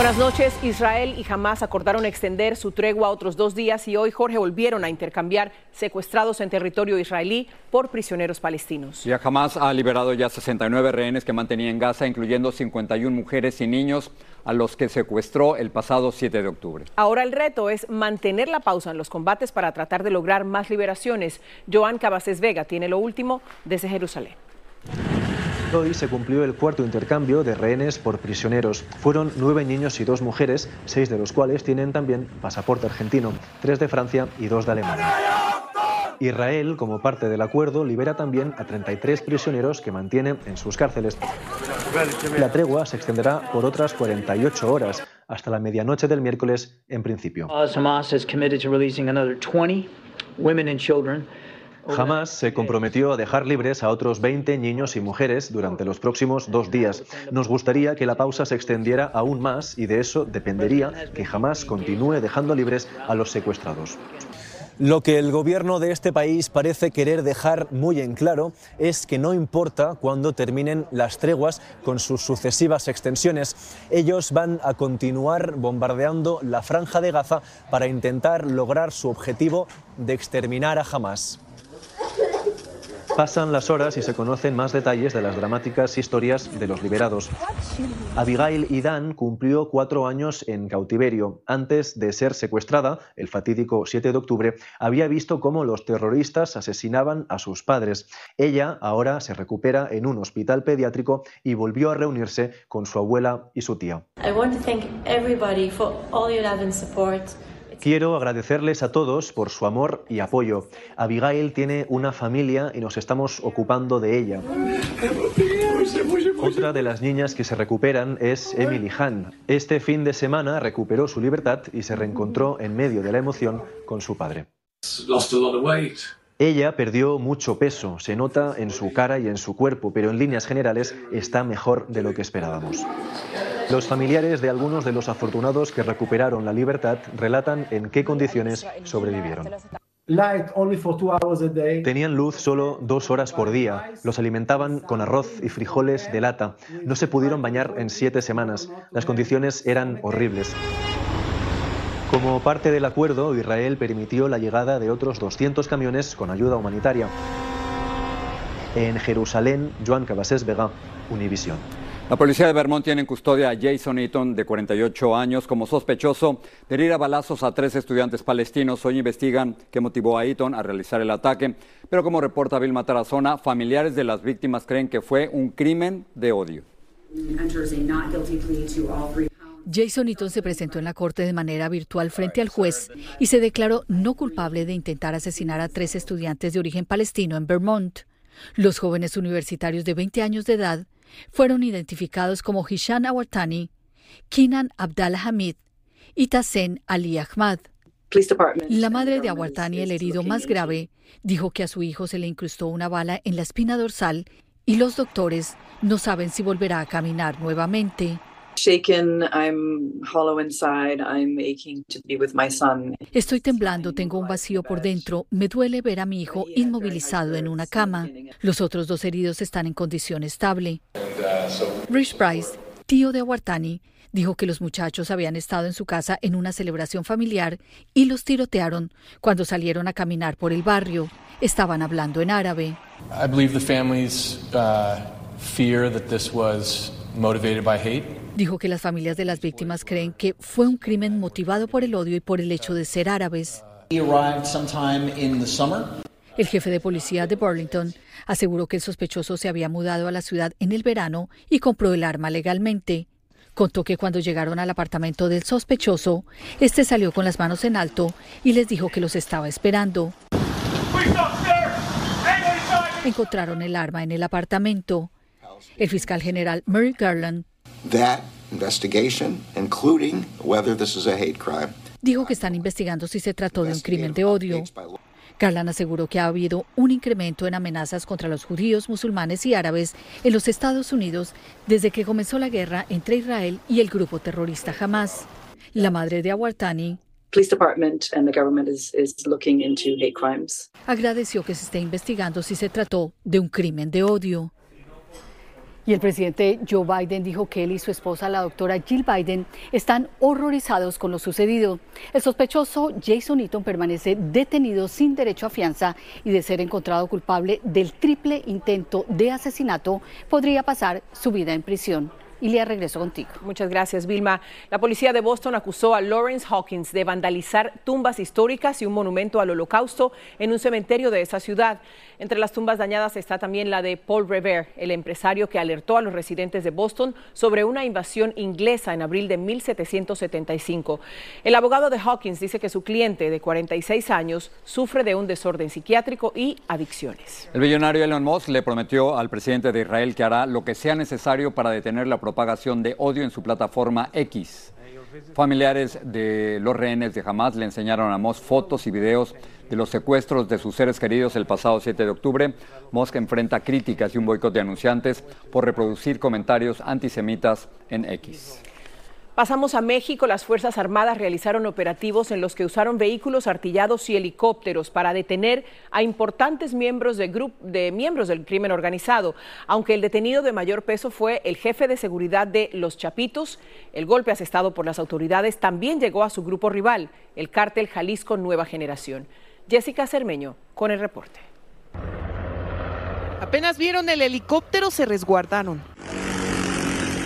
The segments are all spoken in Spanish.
Buenas noches. Israel y Hamas acordaron extender su tregua a otros dos días y hoy, Jorge, volvieron a intercambiar secuestrados en territorio israelí por prisioneros palestinos. Ya Hamas ha liberado ya 69 rehenes que mantenía en Gaza, incluyendo 51 mujeres y niños a los que secuestró el pasado 7 de octubre. Ahora el reto es mantener la pausa en los combates para tratar de lograr más liberaciones. Joan Cabasés Vega tiene lo último desde Jerusalén. Hoy se cumplió el cuarto intercambio de rehenes por prisioneros. Fueron nueve niños y dos mujeres, seis de los cuales tienen también pasaporte argentino, tres de Francia y dos de Alemania. Israel, como parte del acuerdo, libera también a 33 prisioneros que mantiene en sus cárceles. La tregua se extenderá por otras 48 horas, hasta la medianoche del miércoles en principio. Hamas has committed to releasing another 20 women and children Jamás se comprometió a dejar libres a otros 20 niños y mujeres durante los próximos dos días. Nos gustaría que la pausa se extendiera aún más y de eso dependería que jamás continúe dejando libres a los secuestrados. Lo que el gobierno de este país parece querer dejar muy en claro es que no importa cuándo terminen las treguas con sus sucesivas extensiones, ellos van a continuar bombardeando la franja de Gaza para intentar lograr su objetivo de exterminar a Hamas. Pasan las horas y se conocen más detalles de las dramáticas historias de los liberados. Abigail Idan cumplió cuatro años en cautiverio. Antes de ser secuestrada, el fatídico 7 de octubre, había visto cómo los terroristas asesinaban a sus padres. Ella ahora se recupera en un hospital pediátrico y volvió a reunirse con su abuela y su tía. Quiero agradecerles a todos por su amor y apoyo. Abigail tiene una familia y nos estamos ocupando de ella. Otra de las niñas que se recuperan es Emily Han. Este fin de semana recuperó su libertad y se reencontró en medio de la emoción con su padre. Ella perdió mucho peso, se nota en su cara y en su cuerpo, pero en líneas generales está mejor de lo que esperábamos. Los familiares de algunos de los afortunados que recuperaron la libertad relatan en qué condiciones sobrevivieron. Tenían luz solo dos horas por día. Los alimentaban con arroz y frijoles de lata. No se pudieron bañar en siete semanas. Las condiciones eran horribles. Como parte del acuerdo, Israel permitió la llegada de otros 200 camiones con ayuda humanitaria. En Jerusalén, Joan Cabasés Vega, Univisión. La policía de Vermont tiene en custodia a Jason Eaton, de 48 años, como sospechoso de herir a balazos a tres estudiantes palestinos. Hoy investigan qué motivó a Eaton a realizar el ataque, pero como reporta Vilma Tarazona, familiares de las víctimas creen que fue un crimen de odio. Jason Eaton se presentó en la corte de manera virtual frente al juez y se declaró no culpable de intentar asesinar a tres estudiantes de origen palestino en Vermont. Los jóvenes universitarios de 20 años de edad fueron identificados como Hishan Awartani, Kinan Abdallah Hamid y Tassen Ali Ahmad. La madre de Awartani, el herido más grave, dijo que a su hijo se le incrustó una bala en la espina dorsal y los doctores no saben si volverá a caminar nuevamente. Estoy temblando, tengo un vacío por dentro. Me duele ver a mi hijo inmovilizado en una cama. Los otros dos heridos están en condición estable. Rich Price tío de Awartani, dijo que los muchachos habían estado en su casa en una celebración familiar y los tirotearon cuando salieron a caminar por el barrio. Estaban hablando en árabe. I believe the families uh, fear that this was motivated by hate. Dijo que las familias de las víctimas creen que fue un crimen motivado por el odio y por el hecho de ser árabes. El jefe de policía de Burlington aseguró que el sospechoso se había mudado a la ciudad en el verano y compró el arma legalmente. Contó que cuando llegaron al apartamento del sospechoso, este salió con las manos en alto y les dijo que los estaba esperando. Encontraron el arma en el apartamento. El fiscal general Murray Garland That investigation, including whether this is a hate crime, dijo que están investigando si se trató de un crimen de odio. Garland aseguró que ha habido un incremento en amenazas contra los judíos, musulmanes y árabes en los Estados Unidos desde que comenzó la guerra entre Israel y el grupo terrorista Hamas. La madre de Awartani police department and the government is, is looking into hate crimes. agradeció que se esté investigando si se trató de un crimen de odio. Y el presidente Joe Biden dijo que él y su esposa, la doctora Jill Biden, están horrorizados con lo sucedido. El sospechoso Jason Eaton permanece detenido sin derecho a fianza y de ser encontrado culpable del triple intento de asesinato, podría pasar su vida en prisión. Ilia, regreso contigo. Muchas gracias, Vilma. La policía de Boston acusó a Lawrence Hawkins de vandalizar tumbas históricas y un monumento al holocausto en un cementerio de esa ciudad. Entre las tumbas dañadas está también la de Paul Revere, el empresario que alertó a los residentes de Boston sobre una invasión inglesa en abril de 1775. El abogado de Hawkins dice que su cliente de 46 años sufre de un desorden psiquiátrico y adicciones. El millonario Elon Musk le prometió al presidente de Israel que hará lo que sea necesario para detener la propagación de odio en su plataforma X. Familiares de los rehenes de Hamas le enseñaron a Musk fotos y videos de los secuestros de sus seres queridos el pasado 7 de octubre. Musk enfrenta críticas y un boicot de anunciantes por reproducir comentarios antisemitas en X. Pasamos a México. Las Fuerzas Armadas realizaron operativos en los que usaron vehículos artillados y helicópteros para detener a importantes miembros, de de miembros del crimen organizado. Aunque el detenido de mayor peso fue el jefe de seguridad de Los Chapitos, el golpe asestado por las autoridades también llegó a su grupo rival, el cártel Jalisco Nueva Generación. Jessica Cermeño con el reporte. Apenas vieron el helicóptero, se resguardaron.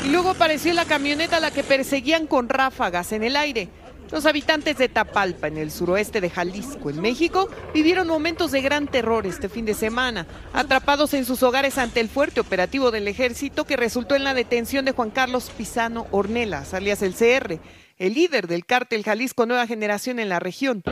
Y luego apareció la camioneta a la que perseguían con ráfagas en el aire. Los habitantes de Tapalpa, en el suroeste de Jalisco, en México, vivieron momentos de gran terror este fin de semana, atrapados en sus hogares ante el fuerte operativo del ejército que resultó en la detención de Juan Carlos Pisano Ornelas, alias el CR, el líder del cártel Jalisco Nueva Generación en la región.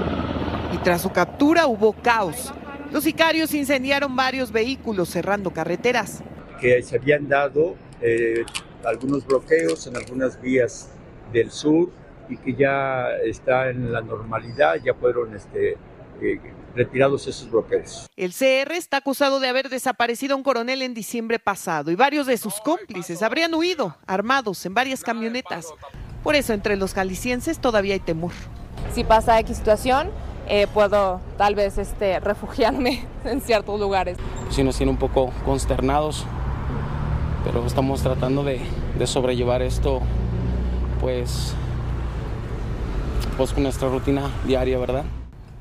Y tras su captura hubo caos. Los sicarios incendiaron varios vehículos cerrando carreteras. Que se habían dado eh, algunos bloqueos en algunas vías del sur y que ya está en la normalidad, ya fueron este, eh, retirados esos bloqueos. El CR está acusado de haber desaparecido a un coronel en diciembre pasado y varios de sus cómplices habrían huido armados en varias camionetas. Por eso entre los jaliscienses todavía hay temor. Si pasa X situación, eh, puedo tal vez este, refugiarme en ciertos lugares. Sí nos tiene un poco consternados, pero estamos tratando de, de sobrellevar esto pues, pues con nuestra rutina diaria, ¿verdad?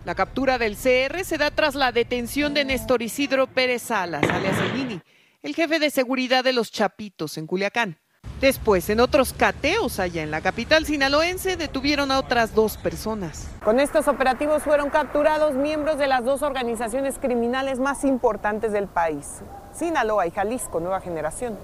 La captura del CR se da tras la detención de Néstor Isidro Pérez Salas, alias El Nini, el jefe de seguridad de los Chapitos en Culiacán. Después, en otros cateos allá en la capital sinaloense, detuvieron a otras dos personas. Con estos operativos fueron capturados miembros de las dos organizaciones criminales más importantes del país, Sinaloa y Jalisco Nueva Generación.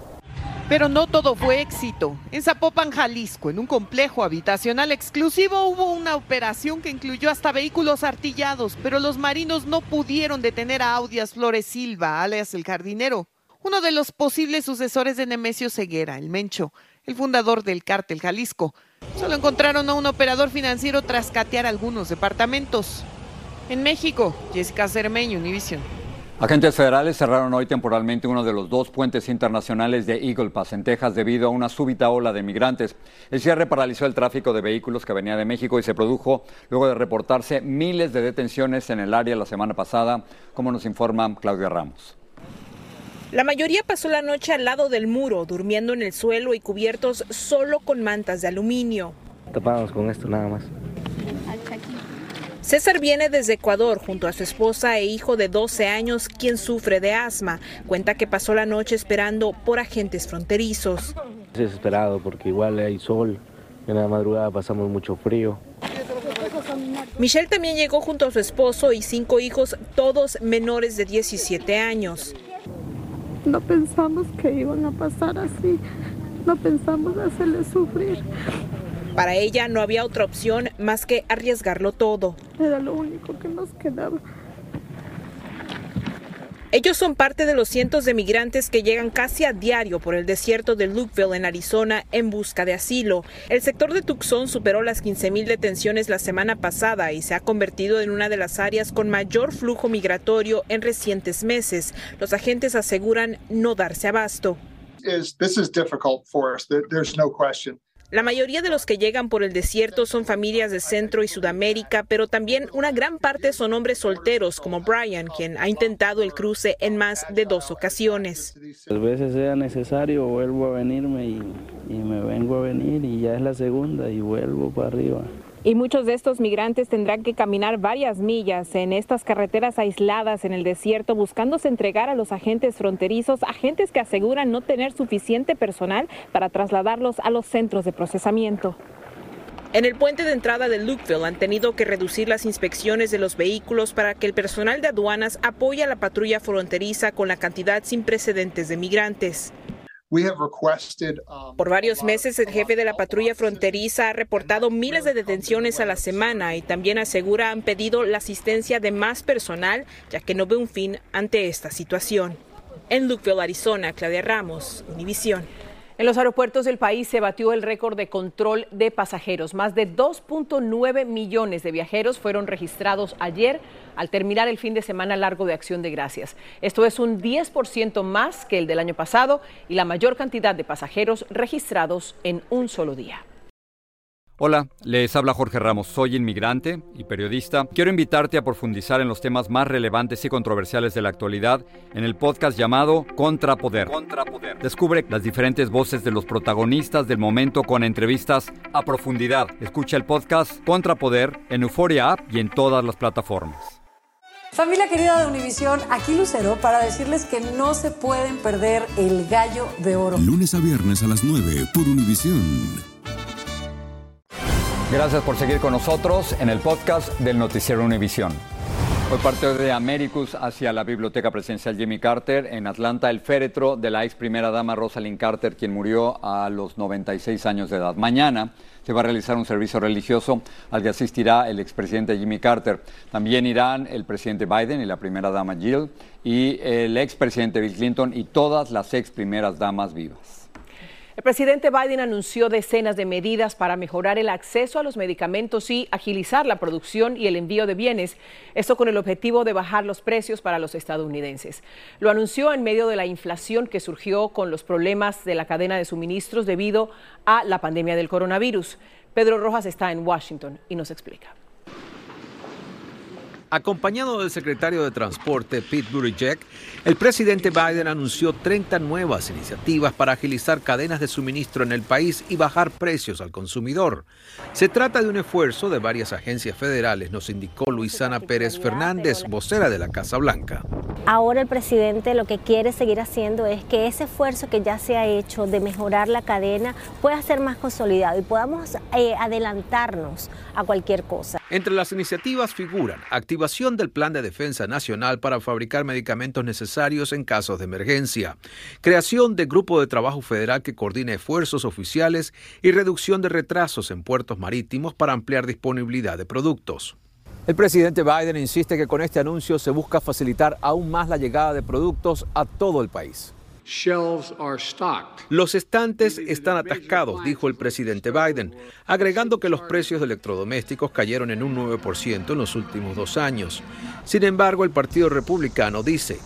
Pero no todo fue éxito. En Zapopan, Jalisco, en un complejo habitacional exclusivo, hubo una operación que incluyó hasta vehículos artillados, pero los marinos no pudieron detener a Audias Flores Silva, alias el jardinero, uno de los posibles sucesores de Nemesio Ceguera, el Mencho, el fundador del cártel Jalisco. Solo encontraron a un operador financiero tras catear algunos departamentos. En México, Jessica Cermeño, Univision. Agentes federales cerraron hoy temporalmente uno de los dos puentes internacionales de Eagle Pass en Texas debido a una súbita ola de migrantes. El cierre paralizó el tráfico de vehículos que venía de México y se produjo luego de reportarse miles de detenciones en el área la semana pasada, como nos informa Claudia Ramos. La mayoría pasó la noche al lado del muro, durmiendo en el suelo y cubiertos solo con mantas de aluminio. Tapados con esto nada más. César viene desde Ecuador junto a su esposa e hijo de 12 años, quien sufre de asma. Cuenta que pasó la noche esperando por agentes fronterizos. Desesperado porque igual hay sol, en la madrugada pasamos mucho frío. Michelle también llegó junto a su esposo y cinco hijos, todos menores de 17 años. No pensamos que iban a pasar así, no pensamos hacerles sufrir. Para ella no había otra opción más que arriesgarlo todo. Era lo único que nos quedaba. Ellos son parte de los cientos de migrantes que llegan casi a diario por el desierto de Lukeville en Arizona en busca de asilo. El sector de Tucson superó las 15.000 detenciones la semana pasada y se ha convertido en una de las áreas con mayor flujo migratorio en recientes meses. Los agentes aseguran no darse abasto. This is difficult for us. There's no question. La mayoría de los que llegan por el desierto son familias de Centro y Sudamérica, pero también una gran parte son hombres solteros, como Brian, quien ha intentado el cruce en más de dos ocasiones. A veces sea necesario, vuelvo a venirme y, y me vengo a venir y ya es la segunda y vuelvo para arriba. Y muchos de estos migrantes tendrán que caminar varias millas en estas carreteras aisladas en el desierto buscándose entregar a los agentes fronterizos, agentes que aseguran no tener suficiente personal para trasladarlos a los centros de procesamiento. En el puente de entrada de Lukeville han tenido que reducir las inspecciones de los vehículos para que el personal de aduanas apoye a la patrulla fronteriza con la cantidad sin precedentes de migrantes. Por varios meses, el jefe de la patrulla fronteriza ha reportado miles de detenciones a la semana y también asegura han pedido la asistencia de más personal, ya que no ve un fin ante esta situación. En Lukeville, Arizona, Claudia Ramos, Univisión. En los aeropuertos del país se batió el récord de control de pasajeros. Más de 2.9 millones de viajeros fueron registrados ayer al terminar el fin de semana largo de Acción de Gracias. Esto es un 10% más que el del año pasado y la mayor cantidad de pasajeros registrados en un solo día. Hola, les habla Jorge Ramos, soy inmigrante y periodista. Quiero invitarte a profundizar en los temas más relevantes y controversiales de la actualidad en el podcast llamado Contrapoder. Contrapoder. Descubre las diferentes voces de los protagonistas del momento con entrevistas a profundidad. Escucha el podcast Contrapoder en Euforia App y en todas las plataformas. Familia querida de Univisión, aquí Lucero para decirles que no se pueden perder el gallo de oro. Lunes a viernes a las 9 por Univisión. Gracias por seguir con nosotros en el podcast del Noticiero Univisión. Hoy parte de Americus hacia la Biblioteca Presidencial Jimmy Carter en Atlanta, el féretro de la ex primera dama Rosalind Carter, quien murió a los 96 años de edad. Mañana se va a realizar un servicio religioso al que asistirá el expresidente Jimmy Carter. También irán el presidente Biden y la primera dama Jill y el expresidente Bill Clinton y todas las ex primeras damas vivas. El presidente Biden anunció decenas de medidas para mejorar el acceso a los medicamentos y agilizar la producción y el envío de bienes, esto con el objetivo de bajar los precios para los estadounidenses. Lo anunció en medio de la inflación que surgió con los problemas de la cadena de suministros debido a la pandemia del coronavirus. Pedro Rojas está en Washington y nos explica. Acompañado del secretario de Transporte Pete Buttigieg, el presidente Biden anunció 30 nuevas iniciativas para agilizar cadenas de suministro en el país y bajar precios al consumidor. Se trata de un esfuerzo de varias agencias federales, nos indicó Luisana Pérez Fernández, vocera de la Casa Blanca. Ahora el presidente lo que quiere seguir haciendo es que ese esfuerzo que ya se ha hecho de mejorar la cadena pueda ser más consolidado y podamos eh, adelantarnos a cualquier cosa. Entre las iniciativas figuran activación del Plan de Defensa Nacional para fabricar medicamentos necesarios en casos de emergencia, creación de grupo de trabajo federal que coordine esfuerzos oficiales y reducción de retrasos en puertos marítimos para ampliar disponibilidad de productos. El presidente Biden insiste que con este anuncio se busca facilitar aún más la llegada de productos a todo el país. Los estantes están atascados, dijo el presidente Biden, agregando que los precios de electrodomésticos cayeron en un 9% en los últimos dos años. Sin embargo, el Partido Republicano dice,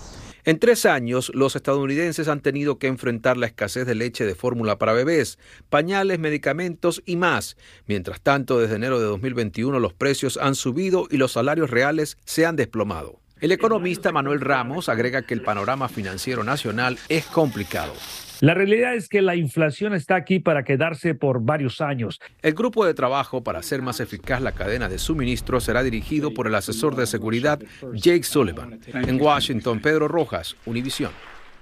en tres años, los estadounidenses han tenido que enfrentar la escasez de leche de fórmula para bebés, pañales, medicamentos y más. Mientras tanto, desde enero de 2021 los precios han subido y los salarios reales se han desplomado. El economista Manuel Ramos agrega que el panorama financiero nacional es complicado. La realidad es que la inflación está aquí para quedarse por varios años. El grupo de trabajo para hacer más eficaz la cadena de suministro será dirigido por el asesor de seguridad Jake Sullivan. En Washington, Pedro Rojas, Univisión.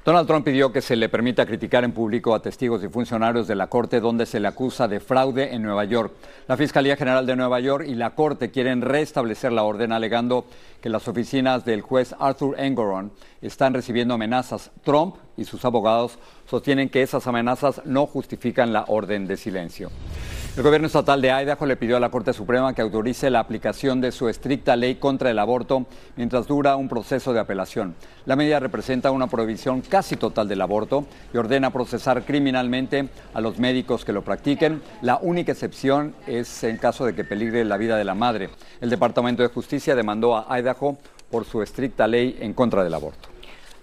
Donald Trump pidió que se le permita criticar en público a testigos y funcionarios de la Corte donde se le acusa de fraude en Nueva York. La Fiscalía General de Nueva York y la Corte quieren restablecer la orden alegando que las oficinas del juez Arthur Engoron están recibiendo amenazas. Trump y sus abogados sostienen que esas amenazas no justifican la orden de silencio. El gobierno estatal de Idaho le pidió a la Corte Suprema que autorice la aplicación de su estricta ley contra el aborto mientras dura un proceso de apelación. La medida representa una prohibición casi total del aborto y ordena procesar criminalmente a los médicos que lo practiquen. La única excepción es en caso de que peligre la vida de la madre. El Departamento de Justicia demandó a Idaho por su estricta ley en contra del aborto.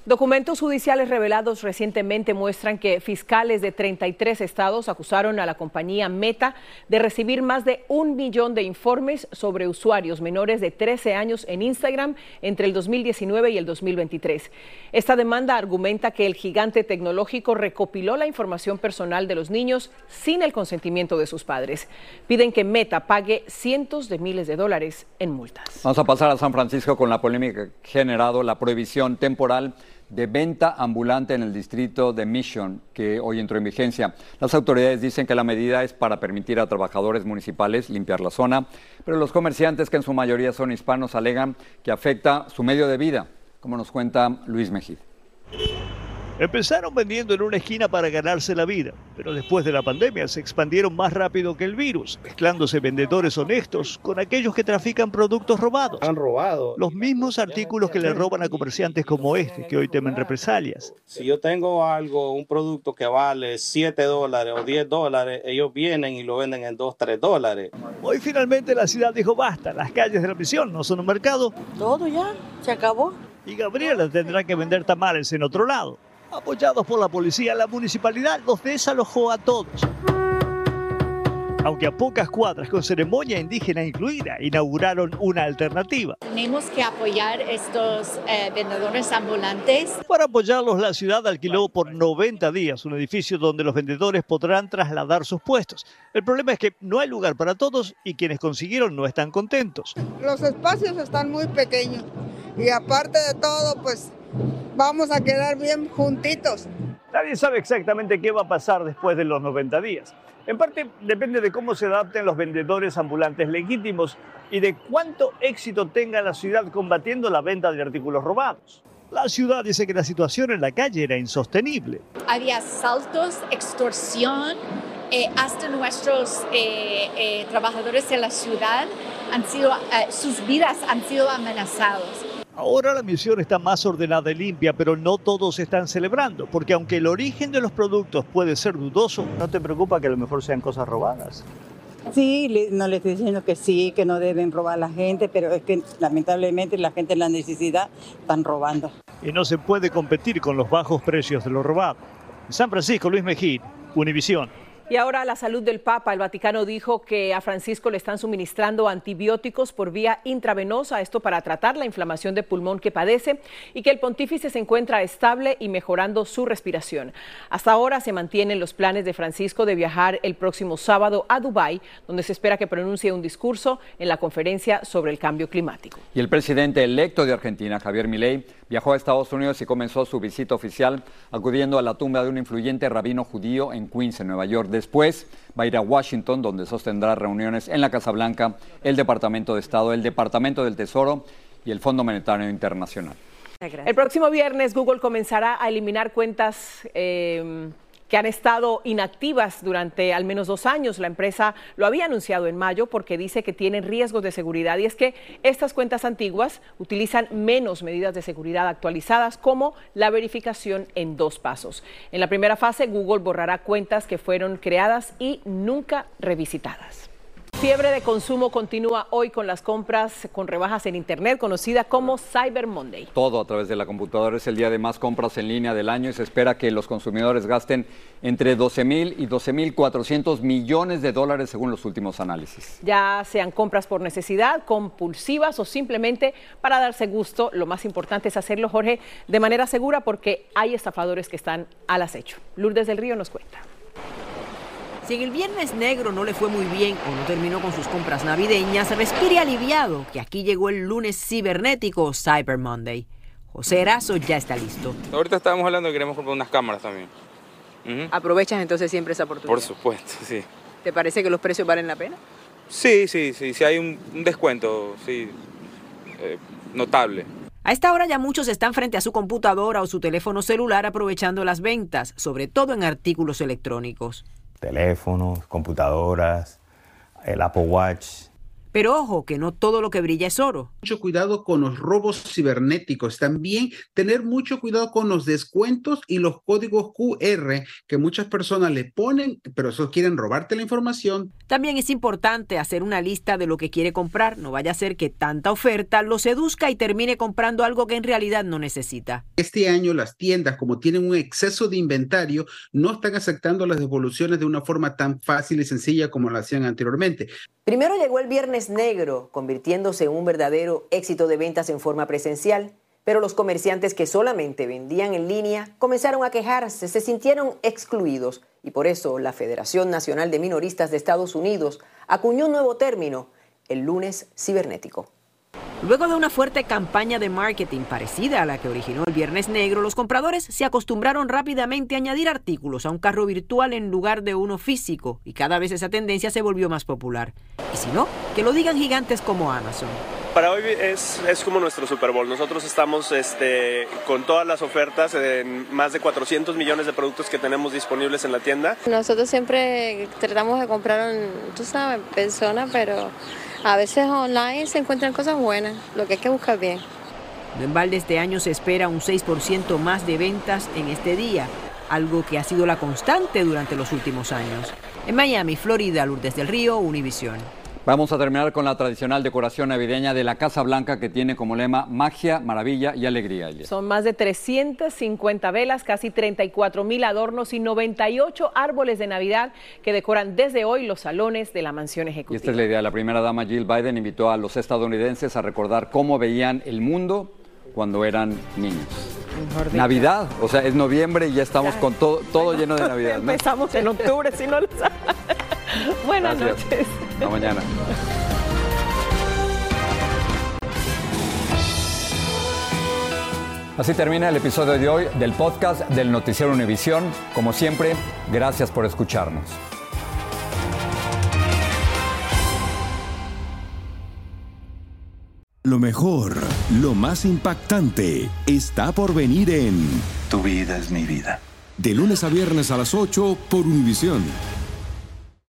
Documentos judiciales revelados recientemente muestran que fiscales de 33 estados acusaron a la compañía Meta de recibir más de un millón de informes sobre usuarios menores de 13 años en Instagram entre el 2019 y el 2023. Esta demanda argumenta que el gigante tecnológico recopiló la información personal de los niños sin el consentimiento de sus padres. Piden que Meta pague cientos de miles de dólares en multas. Vamos a pasar a San Francisco con la polémica que generado la prohibición temporal de venta ambulante en el distrito de Mission, que hoy entró en vigencia. Las autoridades dicen que la medida es para permitir a trabajadores municipales limpiar la zona, pero los comerciantes, que en su mayoría son hispanos, alegan que afecta su medio de vida, como nos cuenta Luis Mejid. Empezaron vendiendo en una esquina para ganarse la vida, pero después de la pandemia se expandieron más rápido que el virus, mezclándose vendedores honestos con aquellos que trafican productos robados. Han robado. Los mismos artículos que le roban a comerciantes como este, que hoy temen represalias. Si yo tengo algo, un producto que vale 7 dólares o 10 dólares, ellos vienen y lo venden en 2, 3 dólares. Hoy finalmente la ciudad dijo basta, las calles de la prisión no son un mercado. Todo ya, se acabó. Y Gabriela tendrá que vender tamales en otro lado. Apoyados por la policía, la municipalidad los desalojó a todos. Aunque a pocas cuadras con ceremonia indígena incluida, inauguraron una alternativa. Tenemos que apoyar estos eh, vendedores ambulantes. Para apoyarlos, la ciudad alquiló por 90 días un edificio donde los vendedores podrán trasladar sus puestos. El problema es que no hay lugar para todos y quienes consiguieron no están contentos. Los espacios están muy pequeños y aparte de todo, pues vamos a quedar bien juntitos. Nadie sabe exactamente qué va a pasar después de los 90 días. En parte depende de cómo se adapten los vendedores ambulantes legítimos y de cuánto éxito tenga la ciudad combatiendo la venta de artículos robados. La ciudad dice que la situación en la calle era insostenible. Había asaltos, extorsión, eh, hasta nuestros eh, eh, trabajadores de la ciudad han sido, eh, sus vidas han sido amenazados. Ahora la misión está más ordenada y limpia, pero no todos están celebrando, porque aunque el origen de los productos puede ser dudoso, ¿no te preocupa que a lo mejor sean cosas robadas? Sí, no le estoy diciendo que sí, que no deben robar a la gente, pero es que lamentablemente la gente en la necesidad están robando. Y no se puede competir con los bajos precios de lo robado. En San Francisco, Luis Mejid, Univisión. Y ahora la salud del Papa. El Vaticano dijo que a Francisco le están suministrando antibióticos por vía intravenosa, esto para tratar la inflamación de pulmón que padece, y que el pontífice se encuentra estable y mejorando su respiración. Hasta ahora se mantienen los planes de Francisco de viajar el próximo sábado a Dubái, donde se espera que pronuncie un discurso en la conferencia sobre el cambio climático. Y el presidente electo de Argentina, Javier Milei, viajó a Estados Unidos y comenzó su visita oficial acudiendo a la tumba de un influyente rabino judío en Queens, en Nueva York. Después va a ir a Washington, donde sostendrá reuniones en la Casa Blanca, el Departamento de Estado, el Departamento del Tesoro y el Fondo Monetario Internacional. El próximo viernes Google comenzará a eliminar cuentas eh, que han estado inactivas durante al menos dos años. La empresa lo había anunciado en mayo porque dice que tienen riesgos de seguridad y es que estas cuentas antiguas utilizan menos medidas de seguridad actualizadas como la verificación en dos pasos. En la primera fase Google borrará cuentas que fueron creadas y nunca revisitadas. Fiebre de consumo continúa hoy con las compras con rebajas en Internet, conocida como Cyber Monday. Todo a través de la computadora es el día de más compras en línea del año y se espera que los consumidores gasten entre 12 mil y 12 mil 400 millones de dólares según los últimos análisis. Ya sean compras por necesidad, compulsivas o simplemente para darse gusto, lo más importante es hacerlo, Jorge, de manera segura porque hay estafadores que están al acecho. Lourdes del Río nos cuenta. Si en el viernes negro no le fue muy bien o no terminó con sus compras navideñas, respire aliviado que aquí llegó el lunes cibernético Cyber Monday. José Erazo ya está listo. Ahorita estábamos hablando de que queremos comprar unas cámaras también. ¿Aprovechas entonces siempre esa oportunidad? Por supuesto, sí. ¿Te parece que los precios valen la pena? Sí, sí, sí, sí hay un, un descuento, sí, eh, notable. A esta hora ya muchos están frente a su computadora o su teléfono celular aprovechando las ventas, sobre todo en artículos electrónicos. Teléfonos, computadoras, el Apple Watch. Pero ojo, que no todo lo que brilla es oro. Mucho cuidado con los robos cibernéticos. También tener mucho cuidado con los descuentos y los códigos QR que muchas personas le ponen, pero esos quieren robarte la información. También es importante hacer una lista de lo que quiere comprar. No vaya a ser que tanta oferta lo seduzca y termine comprando algo que en realidad no necesita. Este año las tiendas, como tienen un exceso de inventario, no están aceptando las devoluciones de una forma tan fácil y sencilla como lo hacían anteriormente. Primero llegó el Viernes Negro, convirtiéndose en un verdadero éxito de ventas en forma presencial, pero los comerciantes que solamente vendían en línea comenzaron a quejarse, se sintieron excluidos y por eso la Federación Nacional de Minoristas de Estados Unidos acuñó un nuevo término, el lunes cibernético. Luego de una fuerte campaña de marketing parecida a la que originó el Viernes Negro, los compradores se acostumbraron rápidamente a añadir artículos a un carro virtual en lugar de uno físico y cada vez esa tendencia se volvió más popular. Y si no, que lo digan gigantes como Amazon. Para hoy es, es como nuestro Super Bowl. Nosotros estamos este, con todas las ofertas en más de 400 millones de productos que tenemos disponibles en la tienda. Nosotros siempre tratamos de comprar, tú sabes, persona, pero a veces online se encuentran cosas buenas, lo que hay que buscar bien. En balde este año se espera un 6% más de ventas en este día, algo que ha sido la constante durante los últimos años. En Miami, Florida, Lourdes del Río, Univisión. Vamos a terminar con la tradicional decoración navideña de la Casa Blanca que tiene como lema magia, maravilla y alegría. Son más de 350 velas, casi 34 mil adornos y 98 árboles de Navidad que decoran desde hoy los salones de la mansión ejecutiva. Y esta es la idea. La primera dama Jill Biden invitó a los estadounidenses a recordar cómo veían el mundo cuando eran niños. Navidad, o sea, es noviembre y ya estamos con todo, todo lleno de Navidad. ¿no? Empezamos en octubre, si no lo sabes. Buenas Gracias. noches. Hasta mañana. Así termina el episodio de hoy del podcast del Noticiero Univisión. Como siempre, gracias por escucharnos. Lo mejor, lo más impactante, está por venir en Tu vida es mi vida. De lunes a viernes a las 8 por Univisión.